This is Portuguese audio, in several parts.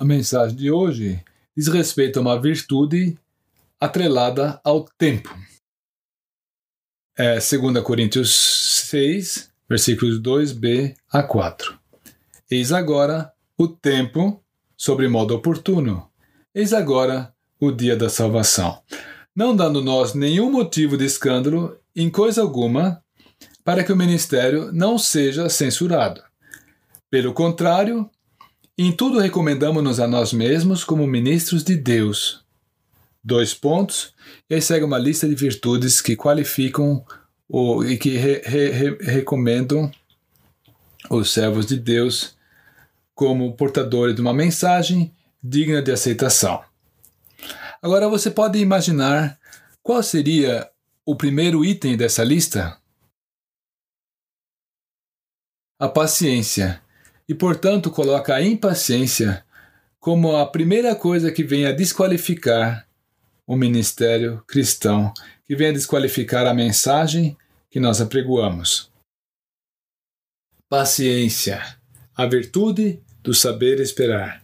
A mensagem de hoje diz respeito a uma virtude atrelada ao tempo. É 2 Coríntios 6, versículos 2b a 4. Eis agora o tempo sobre modo oportuno. Eis agora o dia da salvação. Não dando nós nenhum motivo de escândalo em coisa alguma, para que o ministério não seja censurado. Pelo contrário, em tudo recomendamos-nos a nós mesmos como ministros de Deus. Dois pontos, e aí segue uma lista de virtudes que qualificam o, e que re, re, recomendam os servos de Deus como portadores de uma mensagem digna de aceitação. Agora você pode imaginar qual seria o primeiro item dessa lista? A paciência e, portanto, coloca a impaciência como a primeira coisa que vem a desqualificar o ministério cristão, que vem a desqualificar a mensagem que nós apregoamos. Paciência, a virtude do saber esperar.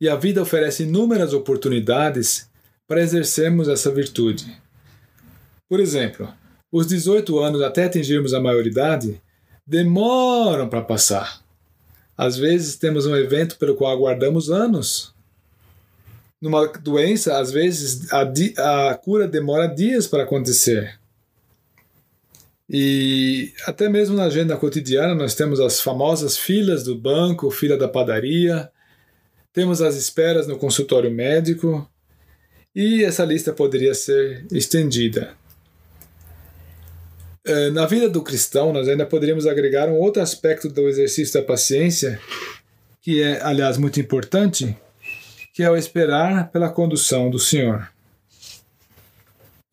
E a vida oferece inúmeras oportunidades para exercermos essa virtude. Por exemplo, os 18 anos até atingirmos a maioridade demoram para passar. Às vezes temos um evento pelo qual aguardamos anos. Numa doença, às vezes a, a cura demora dias para acontecer. E até mesmo na agenda cotidiana nós temos as famosas filas do banco, fila da padaria, temos as esperas no consultório médico, e essa lista poderia ser estendida. Eh, na vida do cristão, nós ainda poderíamos agregar um outro aspecto do exercício da paciência, que é, aliás, muito importante, que é o esperar pela condução do Senhor.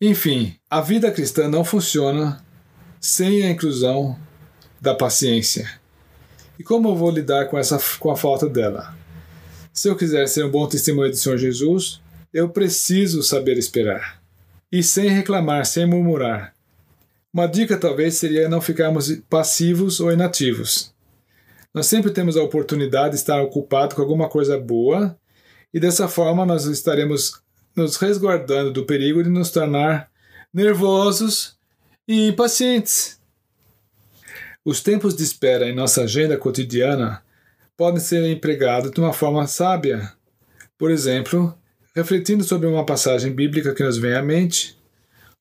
Enfim, a vida cristã não funciona sem a inclusão da paciência. E como eu vou lidar com, essa, com a falta dela? Se eu quiser ser um bom testemunho do Senhor Jesus, eu preciso saber esperar. E sem reclamar, sem murmurar, uma dica talvez seria não ficarmos passivos ou inativos. Nós sempre temos a oportunidade de estar ocupado com alguma coisa boa e dessa forma nós estaremos nos resguardando do perigo de nos tornar nervosos e impacientes. Os tempos de espera em nossa agenda cotidiana podem ser empregados de uma forma sábia. Por exemplo, refletindo sobre uma passagem bíblica que nos vem à mente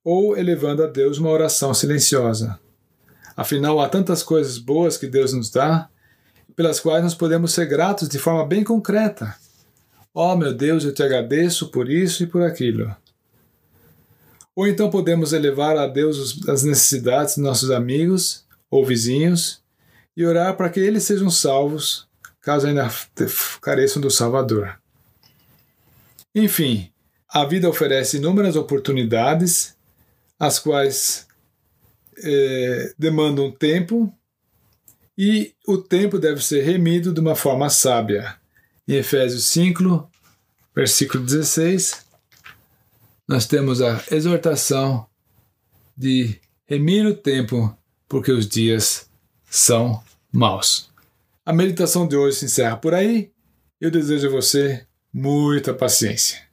ou elevando a Deus uma oração silenciosa. Afinal, há tantas coisas boas que Deus nos dá, pelas quais nós podemos ser gratos de forma bem concreta. Ó oh, meu Deus, eu te agradeço por isso e por aquilo. Ou então podemos elevar a Deus as necessidades dos nossos amigos ou vizinhos e orar para que eles sejam salvos, caso ainda careçam do Salvador. Enfim, a vida oferece inúmeras oportunidades as quais é, demandam tempo e o tempo deve ser remido de uma forma sábia. Em Efésios 5, versículo 16, nós temos a exortação de remir o tempo, porque os dias são maus. A meditação de hoje se encerra por aí. Eu desejo a você muita paciência.